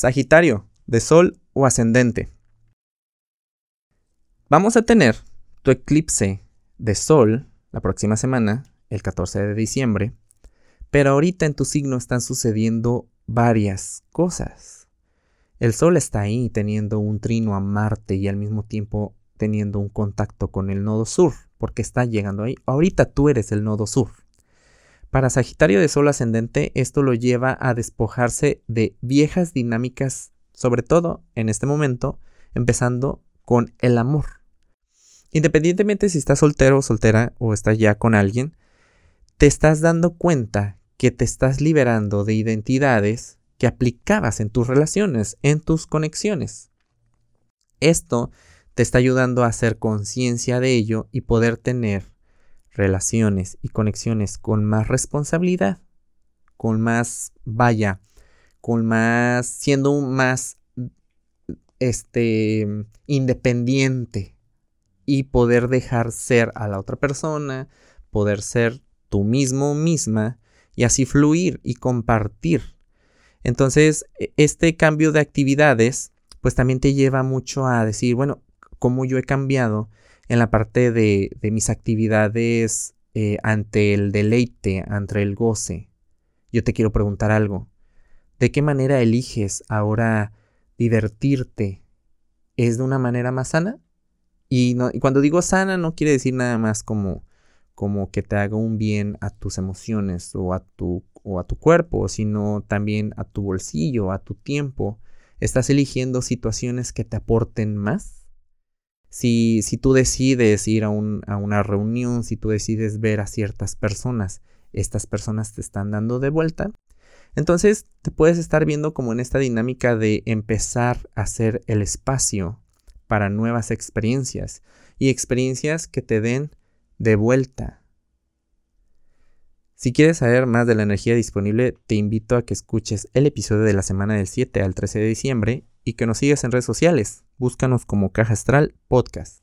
Sagitario, de Sol o ascendente. Vamos a tener tu eclipse de Sol la próxima semana, el 14 de diciembre, pero ahorita en tu signo están sucediendo varias cosas. El Sol está ahí teniendo un trino a Marte y al mismo tiempo teniendo un contacto con el nodo sur, porque está llegando ahí. Ahorita tú eres el nodo sur. Para Sagitario de Sol ascendente, esto lo lleva a despojarse de viejas dinámicas, sobre todo en este momento, empezando con el amor. Independientemente si estás soltero o soltera o estás ya con alguien, te estás dando cuenta que te estás liberando de identidades que aplicabas en tus relaciones, en tus conexiones. Esto te está ayudando a hacer conciencia de ello y poder tener relaciones y conexiones con más responsabilidad, con más, vaya, con más, siendo más, este, independiente y poder dejar ser a la otra persona, poder ser tú mismo misma y así fluir y compartir. Entonces, e, este cambio de actividades, pues también te lleva mucho a decir, bueno, cómo yo he cambiado en la parte de, mis actividades eh, ante el deleite, ante el goce. Yo te quiero preguntar algo. ¿De qué manera eliges ahora divertirte? ¿Es de una manera más sana? Y, no, y cuando digo sana no quiere decir nada más como, como que te haga un bien a tus emociones o a tu, o a tu cuerpo, sino también a tu bolsillo, a tu tiempo. ¿Estás eligiendo situaciones que te aporten más? Si, si tú decides ir a, a una reunión, si tú decides ver a ciertas personas, estas personas te están dando de vuelta, entonces te puedes estar viendo como en esta dinámica de empezar a hacer el espacio para nuevas experiencias y experiencias que te den de vuelta. Si quieres saber más de la energía disponible, te invito a que escuches el episodio de la semana del 7 al 13 de diciembre y que nos sigas en redes sociales. Búscanos como Caja Astral Podcast.